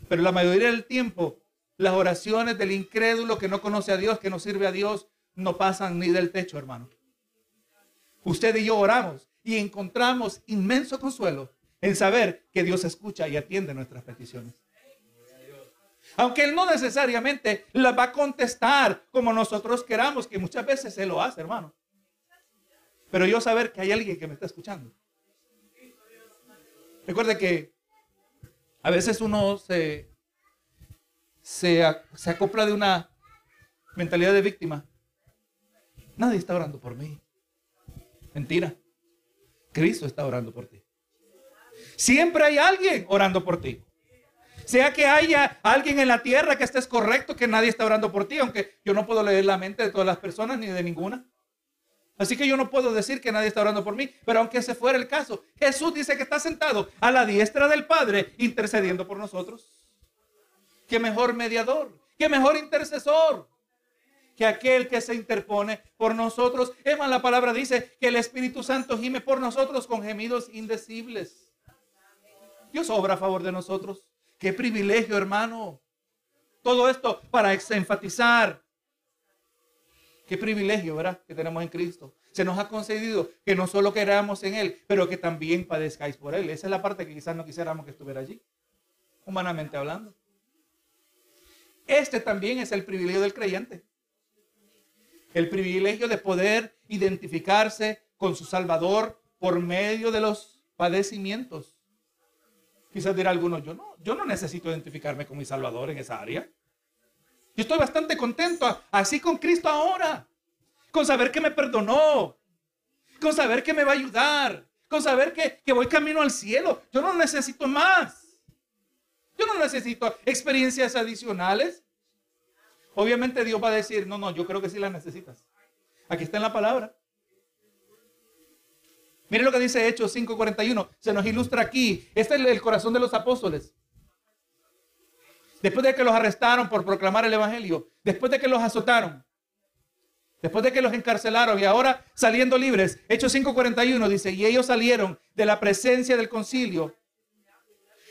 Pero la mayoría del tiempo las oraciones del incrédulo que no conoce a Dios, que no sirve a Dios, no pasan ni del techo, hermano. Usted y yo oramos y encontramos inmenso consuelo en saber que Dios escucha y atiende nuestras peticiones. Aunque Él no necesariamente las va a contestar como nosotros queramos, que muchas veces Él lo hace, hermano. Pero yo saber que hay alguien que me está escuchando. Recuerde que a veces uno se se, acopla de una mentalidad de víctima. Nadie está orando por mí. Mentira. Cristo está orando por ti. Siempre hay alguien orando por ti. Sea que haya alguien en la tierra que estés correcto, que nadie está orando por ti, aunque yo no puedo leer la mente de todas las personas ni de ninguna. Así que yo no puedo decir que nadie está orando por mí, pero aunque ese fuera el caso, Jesús dice que está sentado a la diestra del Padre intercediendo por nosotros. ¿Qué mejor mediador? ¿Qué mejor intercesor? Que aquel que se interpone por nosotros. Es más, la palabra dice que el Espíritu Santo gime por nosotros con gemidos indecibles. Dios obra a favor de nosotros. Qué privilegio, hermano. Todo esto para enfatizar. Qué privilegio, ¿verdad? Que tenemos en Cristo. Se nos ha concedido que no solo queramos en Él, pero que también padezcáis por Él. Esa es la parte que quizás no quisiéramos que estuviera allí, humanamente hablando. Este también es el privilegio del creyente. El privilegio de poder identificarse con su Salvador por medio de los padecimientos. Quizás dirá alguno, yo no, yo no necesito identificarme con mi Salvador en esa área. Yo estoy bastante contento así con Cristo ahora, con saber que me perdonó, con saber que me va a ayudar, con saber que, que voy camino al cielo. Yo no necesito más. Yo no necesito experiencias adicionales. Obviamente Dios va a decir, no, no, yo creo que sí las necesitas. Aquí está en la palabra. Mire lo que dice Hechos 5:41. Se nos ilustra aquí. Este es el corazón de los apóstoles. Después de que los arrestaron por proclamar el Evangelio, después de que los azotaron, después de que los encarcelaron y ahora saliendo libres, Hechos 5:41 dice, y ellos salieron de la presencia del concilio,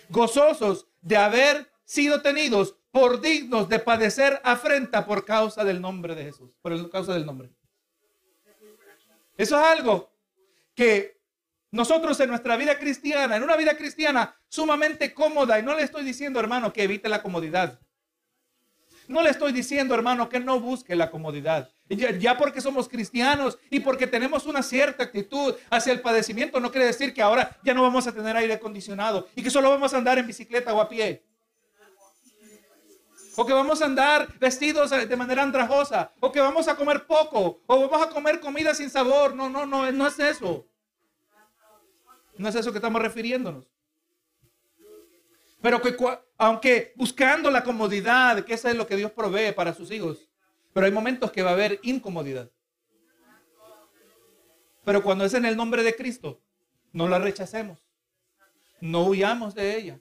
gozosos de haber sido tenidos por dignos de padecer afrenta por causa del nombre de Jesús, por causa del nombre. Eso es algo que nosotros en nuestra vida cristiana, en una vida cristiana sumamente cómoda, y no le estoy diciendo, hermano, que evite la comodidad. No le estoy diciendo, hermano, que no busque la comodidad. Ya, porque somos cristianos y porque tenemos una cierta actitud hacia el padecimiento, no quiere decir que ahora ya no vamos a tener aire acondicionado y que solo vamos a andar en bicicleta o a pie. O que vamos a andar vestidos de manera andrajosa. O que vamos a comer poco. O vamos a comer comida sin sabor. No, no, no, no es eso. No es eso que estamos refiriéndonos. Pero que aunque buscando la comodidad, que eso es lo que Dios provee para sus hijos, pero hay momentos que va a haber incomodidad. Pero cuando es en el nombre de Cristo, no la rechacemos. No huyamos de ella.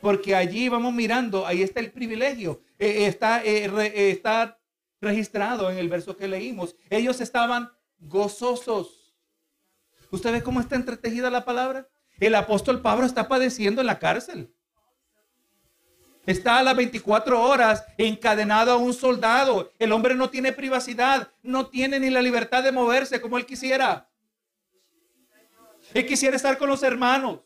Porque allí vamos mirando, ahí está el privilegio. Eh, está, eh, eh, está registrado en el verso que leímos. Ellos estaban gozosos. ¿Usted ve cómo está entretejida la palabra? El apóstol Pablo está padeciendo en la cárcel. Está a las 24 horas encadenado a un soldado. El hombre no tiene privacidad, no tiene ni la libertad de moverse como él quisiera. Él quisiera estar con los hermanos.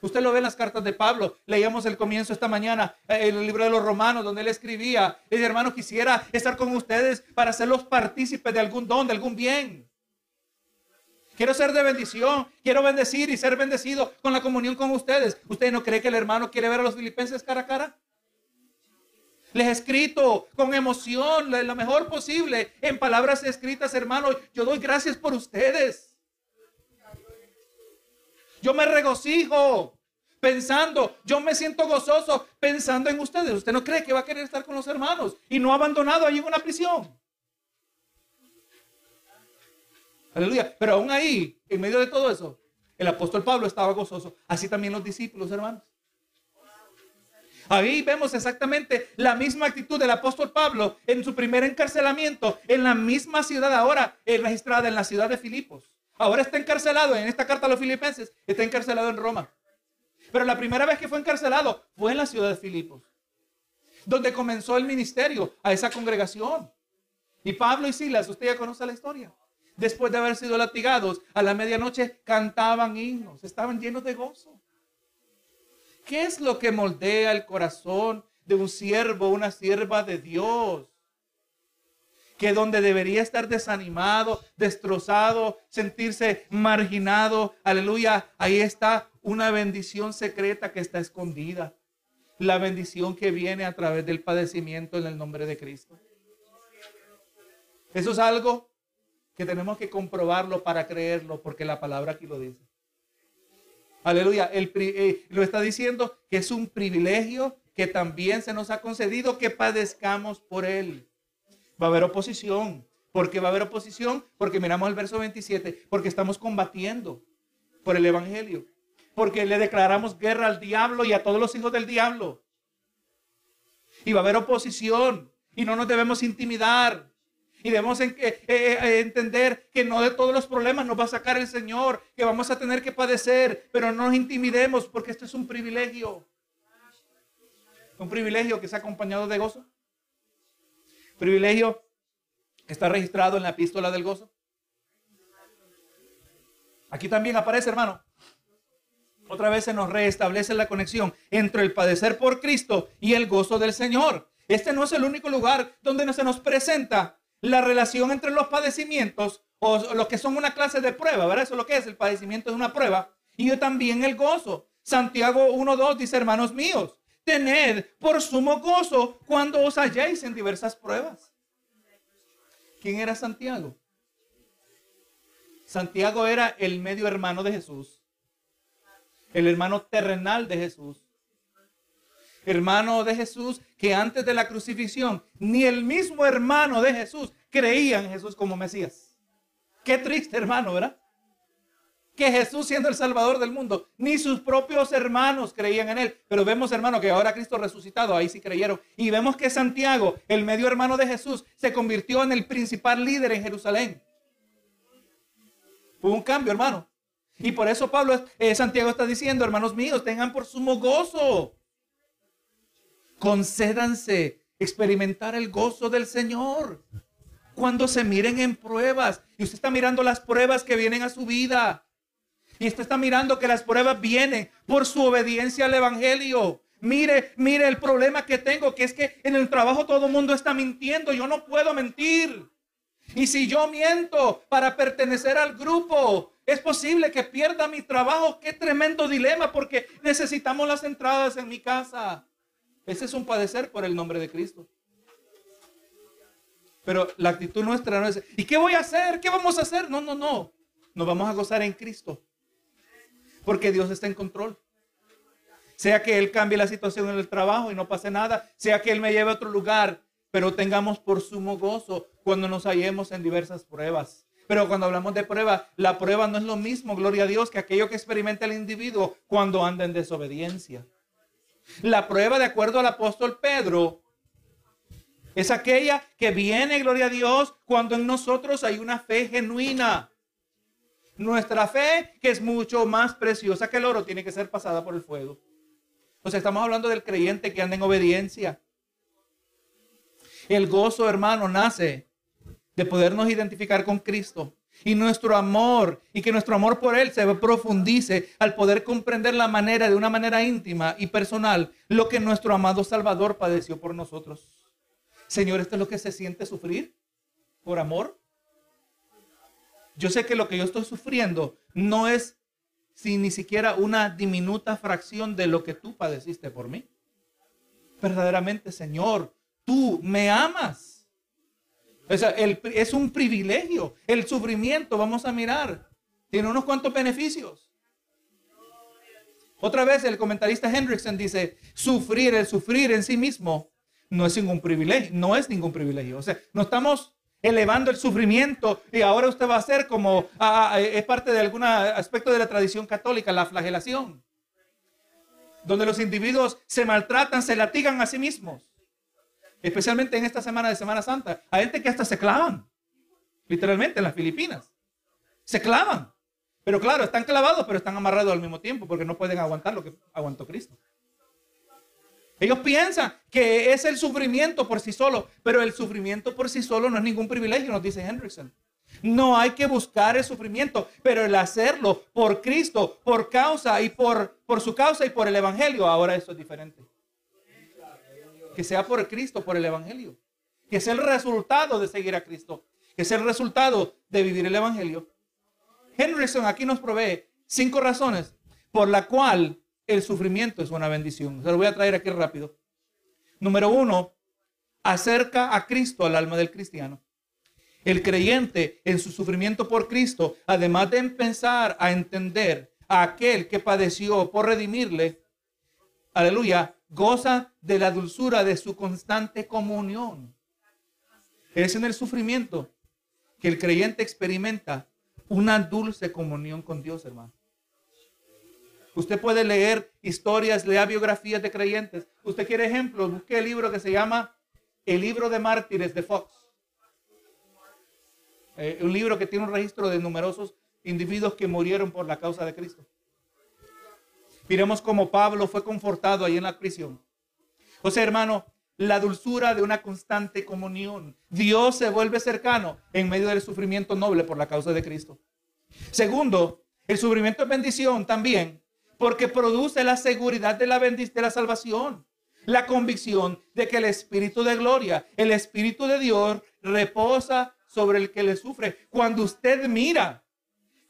Usted lo ve en las cartas de Pablo. Leíamos el comienzo esta mañana, eh, el libro de los Romanos, donde él escribía, hermano, quisiera estar con ustedes para hacerlos partícipes de algún don, de algún bien. Quiero ser de bendición. Quiero bendecir y ser bendecido con la comunión con ustedes. ¿Usted no cree que el hermano quiere ver a los filipenses cara a cara? Les he escrito con emoción, lo mejor posible, en palabras escritas, hermano. Yo doy gracias por ustedes. Yo me regocijo pensando, yo me siento gozoso pensando en ustedes. ¿Usted no cree que va a querer estar con los hermanos y no abandonado ahí en una prisión? Aleluya. Pero aún ahí, en medio de todo eso, el apóstol Pablo estaba gozoso. Así también los discípulos, hermanos. Ahí vemos exactamente la misma actitud del apóstol Pablo en su primer encarcelamiento en la misma ciudad ahora eh, registrada en la ciudad de Filipos. Ahora está encarcelado en esta carta a los filipenses, está encarcelado en Roma. Pero la primera vez que fue encarcelado fue en la ciudad de Filipos, donde comenzó el ministerio a esa congregación. Y Pablo y Silas, usted ya conoce la historia. Después de haber sido latigados, a la medianoche cantaban himnos, estaban llenos de gozo. ¿Qué es lo que moldea el corazón de un siervo, una sierva de Dios? Que donde debería estar desanimado, destrozado, sentirse marginado, aleluya, ahí está una bendición secreta que está escondida. La bendición que viene a través del padecimiento en el nombre de Cristo. Eso es algo que tenemos que comprobarlo para creerlo, porque la palabra aquí lo dice. Aleluya. El, eh, lo está diciendo que es un privilegio que también se nos ha concedido que padezcamos por él. Va a haber oposición. ¿Por qué va a haber oposición? Porque miramos el verso 27, porque estamos combatiendo por el Evangelio. Porque le declaramos guerra al diablo y a todos los hijos del diablo. Y va a haber oposición. Y no nos debemos intimidar. Y debemos eh, eh, eh, entender que no de todos los problemas nos va a sacar el Señor, que vamos a tener que padecer, pero no nos intimidemos porque esto es un privilegio. Un privilegio que ha acompañado de gozo. Privilegio que está registrado en la epístola del gozo. Aquí también aparece, hermano. Otra vez se nos reestablece la conexión entre el padecer por Cristo y el gozo del Señor. Este no es el único lugar donde se nos presenta la relación entre los padecimientos o los que son una clase de prueba, ¿verdad? Eso es lo que es, el padecimiento es una prueba. Y yo también el gozo. Santiago 1.2 dice, hermanos míos, tened por sumo gozo cuando os halléis en diversas pruebas. ¿Quién era Santiago? Santiago era el medio hermano de Jesús, el hermano terrenal de Jesús hermano de Jesús, que antes de la crucifixión, ni el mismo hermano de Jesús creía en Jesús como Mesías. Qué triste, hermano, ¿verdad? Que Jesús siendo el Salvador del mundo, ni sus propios hermanos creían en él. Pero vemos, hermano, que ahora Cristo resucitado, ahí sí creyeron. Y vemos que Santiago, el medio hermano de Jesús, se convirtió en el principal líder en Jerusalén. Hubo un cambio, hermano. Y por eso Pablo, eh, Santiago está diciendo, hermanos míos, tengan por sumo gozo concédanse experimentar el gozo del Señor. Cuando se miren en pruebas y usted está mirando las pruebas que vienen a su vida. Y usted está mirando que las pruebas vienen por su obediencia al Evangelio. Mire, mire el problema que tengo, que es que en el trabajo todo el mundo está mintiendo. Yo no puedo mentir. Y si yo miento para pertenecer al grupo, es posible que pierda mi trabajo. Qué tremendo dilema porque necesitamos las entradas en mi casa. Ese es un padecer por el nombre de Cristo. Pero la actitud nuestra no es, ¿y qué voy a hacer? ¿Qué vamos a hacer? No, no, no. Nos vamos a gozar en Cristo. Porque Dios está en control. Sea que Él cambie la situación en el trabajo y no pase nada. Sea que Él me lleve a otro lugar. Pero tengamos por sumo gozo cuando nos hallemos en diversas pruebas. Pero cuando hablamos de prueba, la prueba no es lo mismo, gloria a Dios, que aquello que experimenta el individuo cuando anda en desobediencia. La prueba, de acuerdo al apóstol Pedro, es aquella que viene, gloria a Dios, cuando en nosotros hay una fe genuina. Nuestra fe, que es mucho más preciosa que el oro, tiene que ser pasada por el fuego. O sea, estamos hablando del creyente que anda en obediencia. El gozo, hermano, nace de podernos identificar con Cristo. Y nuestro amor y que nuestro amor por Él se profundice al poder comprender la manera, de una manera íntima y personal, lo que nuestro amado Salvador padeció por nosotros. Señor, ¿esto es lo que se siente sufrir por amor? Yo sé que lo que yo estoy sufriendo no es sin ni siquiera una diminuta fracción de lo que tú padeciste por mí. Verdaderamente, Señor, tú me amas es un privilegio. El sufrimiento, vamos a mirar, tiene unos cuantos beneficios. Otra vez el comentarista Hendrickson dice, sufrir, el sufrir en sí mismo no es ningún privilegio, no es ningún privilegio. O sea, no estamos elevando el sufrimiento y ahora usted va a ser como, ah, ah, es parte de algún aspecto de la tradición católica, la flagelación, donde los individuos se maltratan, se latigan a sí mismos especialmente en esta semana de Semana Santa. Hay gente que hasta se clavan, literalmente en las Filipinas. Se clavan. Pero claro, están clavados, pero están amarrados al mismo tiempo porque no pueden aguantar lo que aguantó Cristo. Ellos piensan que es el sufrimiento por sí solo, pero el sufrimiento por sí solo no es ningún privilegio, nos dice Hendrickson. No hay que buscar el sufrimiento, pero el hacerlo por Cristo, por causa y por, por su causa y por el Evangelio, ahora eso es diferente que sea por Cristo, por el Evangelio. Que sea el resultado de seguir a Cristo. Que sea el resultado de vivir el Evangelio. Henryson aquí nos provee cinco razones por la cual el sufrimiento es una bendición. Se lo voy a traer aquí rápido. Número uno, acerca a Cristo al alma del cristiano. El creyente en su sufrimiento por Cristo, además de empezar a entender a aquel que padeció por redimirle, aleluya, goza de la dulzura de su constante comunión. Es en el sufrimiento que el creyente experimenta una dulce comunión con Dios, hermano. Usted puede leer historias, lea biografías de creyentes. Usted quiere ejemplos, busque el libro que se llama El libro de mártires de Fox. Eh, un libro que tiene un registro de numerosos individuos que murieron por la causa de Cristo. Miremos cómo Pablo fue confortado ahí en la prisión. O sea, hermano, la dulzura de una constante comunión. Dios se vuelve cercano en medio del sufrimiento noble por la causa de Cristo. Segundo, el sufrimiento es bendición también porque produce la seguridad de la, de la salvación. La convicción de que el Espíritu de gloria, el Espíritu de Dios reposa sobre el que le sufre. Cuando usted mira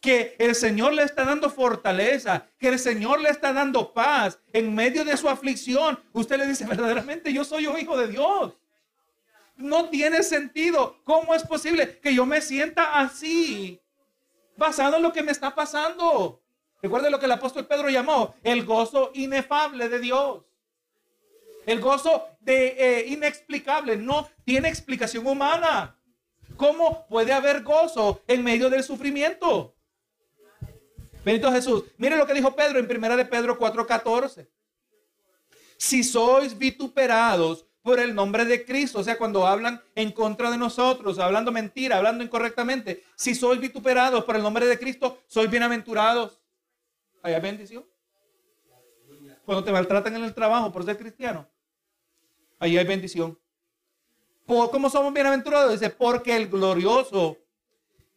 que el Señor le está dando fortaleza, que el Señor le está dando paz en medio de su aflicción. Usted le dice, verdaderamente yo soy un hijo de Dios. No tiene sentido. ¿Cómo es posible que yo me sienta así? Basado en lo que me está pasando. Recuerde lo que el apóstol Pedro llamó el gozo inefable de Dios. El gozo de eh, inexplicable. No tiene explicación humana. ¿Cómo puede haber gozo en medio del sufrimiento? Benito Jesús. Mire lo que dijo Pedro en primera de Pedro 4:14. Si sois vituperados por el nombre de Cristo, o sea, cuando hablan en contra de nosotros, hablando mentira, hablando incorrectamente, si sois vituperados por el nombre de Cristo, sois bienaventurados. Hay bendición. Cuando te maltratan en el trabajo por ser cristiano, ahí hay bendición. ¿Cómo somos bienaventurados? Dice, porque el glorioso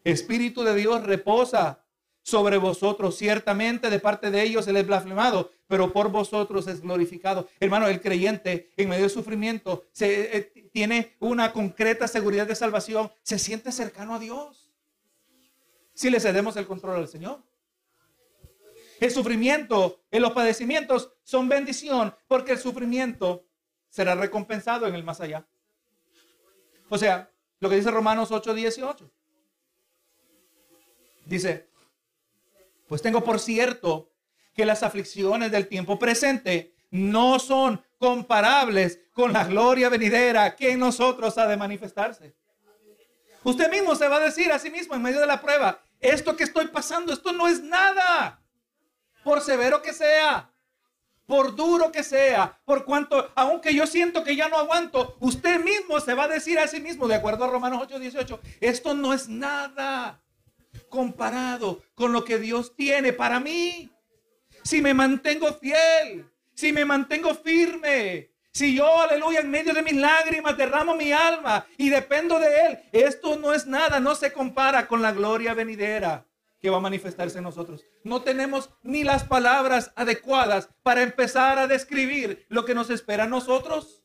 Espíritu de Dios reposa sobre vosotros. Ciertamente de parte de ellos él es blasfemado, pero por vosotros es glorificado. Hermano, el creyente en medio del sufrimiento eh, tiene una concreta seguridad de salvación, se siente cercano a Dios. Si le cedemos el control al Señor. El sufrimiento, en los padecimientos son bendición porque el sufrimiento será recompensado en el más allá. O sea, lo que dice Romanos 8, 18. Dice, pues tengo por cierto que las aflicciones del tiempo presente no son comparables con la gloria venidera que en nosotros ha de manifestarse. Usted mismo se va a decir a sí mismo en medio de la prueba, esto que estoy pasando, esto no es nada. Por severo que sea, por duro que sea, por cuanto, aunque yo siento que ya no aguanto, usted mismo se va a decir a sí mismo, de acuerdo a Romanos 8, 18, esto no es nada comparado con lo que Dios tiene para mí. Si me mantengo fiel, si me mantengo firme, Si yo, aleluya, en medio de mis lágrimas derramo mi alma y dependo de Él, esto no es nada, no se compara con la gloria venidera que va a manifestarse en nosotros. No tenemos ni las palabras adecuadas para empezar a describir lo que nos espera a nosotros.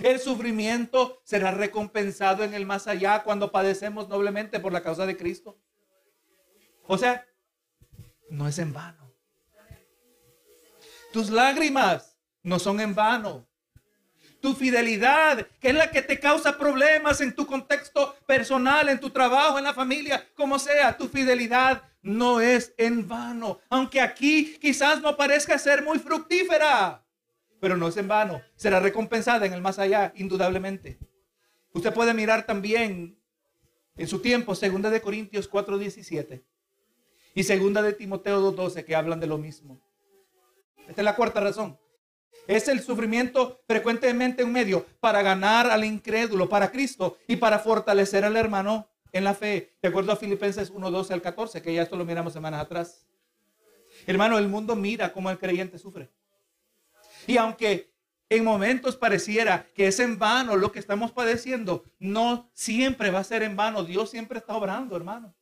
El sufrimiento será recompensado en el más allá cuando padecemos noblemente por la causa de Cristo. O sea, no es en vano. Tus lágrimas no son en vano. Tu fidelidad, que es la que te causa problemas en tu contexto personal, en tu trabajo, en la familia, como sea, tu fidelidad no es en vano. Aunque aquí quizás no parezca ser muy fructífera, pero no es en vano. Será recompensada en el más allá, indudablemente. Usted puede mirar también en su tiempo, segunda de Corintios 4:17 y segunda de Timoteo 2:12 que hablan de lo mismo. Esta es la cuarta razón. Es el sufrimiento frecuentemente un medio para ganar al incrédulo, para Cristo y para fortalecer al hermano en la fe. De acuerdo a Filipenses 1, 12 al 14, que ya esto lo miramos semanas atrás. Hermano, el mundo mira cómo el creyente sufre. Y aunque en momentos pareciera que es en vano lo que estamos padeciendo, no siempre va a ser en vano. Dios siempre está obrando, hermano.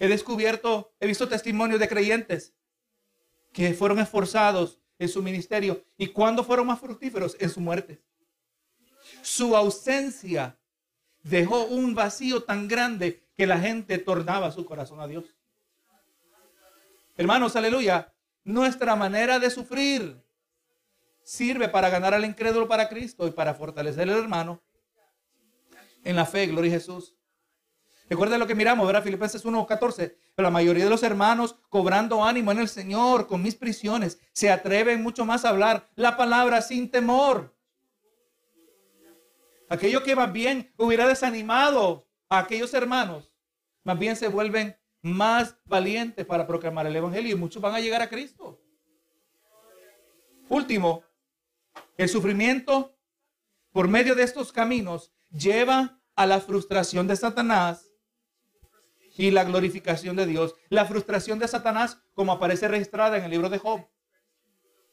He descubierto, he visto testimonios de creyentes que fueron esforzados en su ministerio. ¿Y cuándo fueron más fructíferos? En su muerte. Su ausencia dejó un vacío tan grande que la gente tornaba su corazón a Dios. Hermanos, aleluya. Nuestra manera de sufrir sirve para ganar al incrédulo para Cristo y para fortalecer al hermano en la fe, gloria a Jesús. Recuerda lo que miramos, ¿verdad? Filipenses 1.14. Pero la mayoría de los hermanos, cobrando ánimo en el Señor con mis prisiones, se atreven mucho más a hablar la palabra sin temor. Aquello que más bien hubiera desanimado a aquellos hermanos, más bien se vuelven más valientes para proclamar el Evangelio y muchos van a llegar a Cristo. Último, el sufrimiento por medio de estos caminos lleva a la frustración de Satanás y la glorificación de Dios. La frustración de Satanás, como aparece registrada en el libro de Job.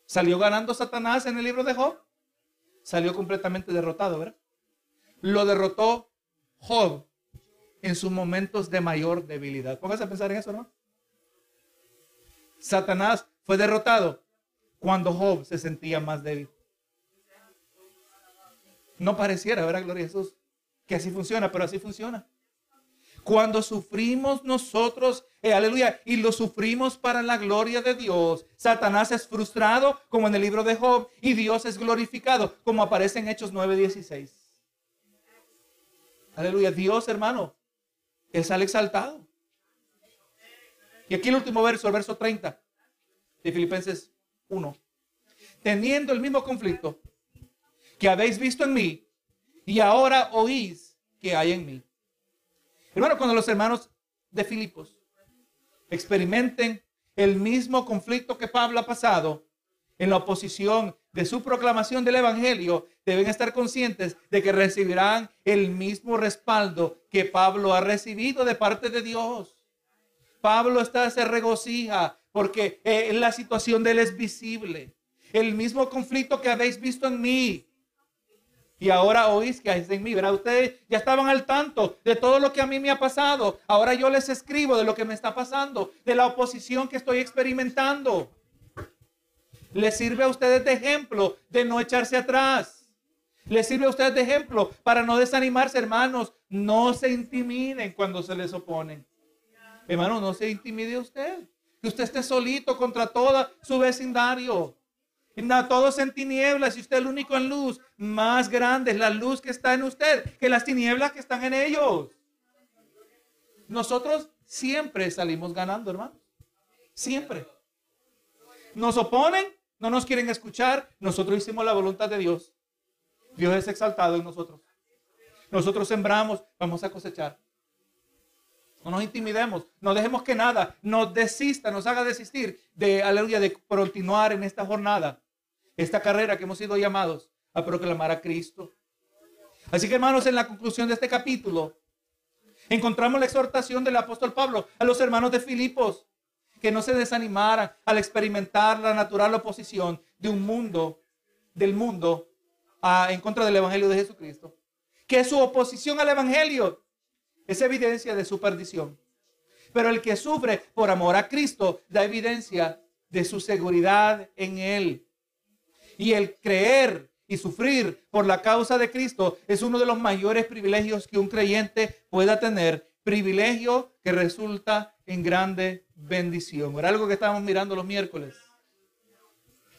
¿Salió ganando Satanás en el libro de Job? Salió completamente derrotado, ¿verdad? Lo derrotó Job en sus momentos de mayor debilidad. Póngase a pensar en eso, ¿no? Satanás fue derrotado cuando Job se sentía más débil. No pareciera, ¿verdad, Gloria a Jesús? Que así funciona, pero así funciona. Cuando sufrimos nosotros, eh, aleluya, y lo sufrimos para la gloria de Dios, Satanás es frustrado, como en el libro de Job, y Dios es glorificado, como aparece en Hechos 9:16. Aleluya, Dios, hermano, Él sale exaltado. Y aquí el último verso, el verso 30 de Filipenses 1. Teniendo el mismo conflicto que habéis visto en mí, y ahora oís que hay en mí. Hermano, cuando los hermanos de Filipos experimenten el mismo conflicto que Pablo ha pasado en la oposición de su proclamación del Evangelio, deben estar conscientes de que recibirán el mismo respaldo que Pablo ha recibido de parte de Dios. Pablo está, se regocija porque eh, la situación de él es visible. El mismo conflicto que habéis visto en mí, y ahora oís que hay en mí, ¿verdad? Ustedes ya estaban al tanto de todo lo que a mí me ha pasado. Ahora yo les escribo de lo que me está pasando, de la oposición que estoy experimentando. Les sirve a ustedes de ejemplo de no echarse atrás. Les sirve a ustedes de ejemplo para no desanimarse, hermanos. No se intimiden cuando se les oponen. Hermano, no se intimide usted. Que usted esté solito contra toda su vecindario. No, todos en tinieblas y usted el único en luz. Más grande es la luz que está en usted que las tinieblas que están en ellos. Nosotros siempre salimos ganando, hermanos. Siempre. Nos oponen, no nos quieren escuchar. Nosotros hicimos la voluntad de Dios. Dios es exaltado en nosotros. Nosotros sembramos, vamos a cosechar. No nos intimidemos, no dejemos que nada nos desista, nos haga desistir de, aleluya, de continuar en esta jornada esta carrera que hemos sido llamados a proclamar a Cristo. Así que hermanos, en la conclusión de este capítulo, encontramos la exhortación del apóstol Pablo a los hermanos de Filipos, que no se desanimaran al experimentar la natural oposición de un mundo del mundo a- en contra del Evangelio de Jesucristo, que su oposición al Evangelio es evidencia de su perdición. Pero el que sufre por amor a Cristo da evidencia de su seguridad en Él. Y el creer y sufrir por la causa de Cristo es uno de los mayores privilegios que un creyente pueda tener. Privilegio que resulta en grande bendición. Era algo que estábamos mirando los miércoles.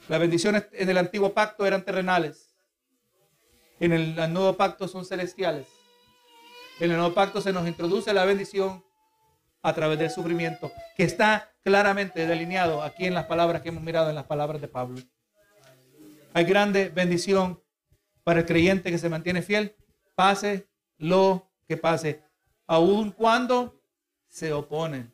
Las bendiciones en el antiguo pacto eran terrenales. En el nuevo pacto son celestiales. En el nuevo pacto se nos introduce la bendición a través del sufrimiento, que está claramente delineado aquí en las palabras que hemos mirado, en las palabras de Pablo. Hay grande bendición para el creyente que se mantiene fiel, pase lo que pase, aun cuando se oponen.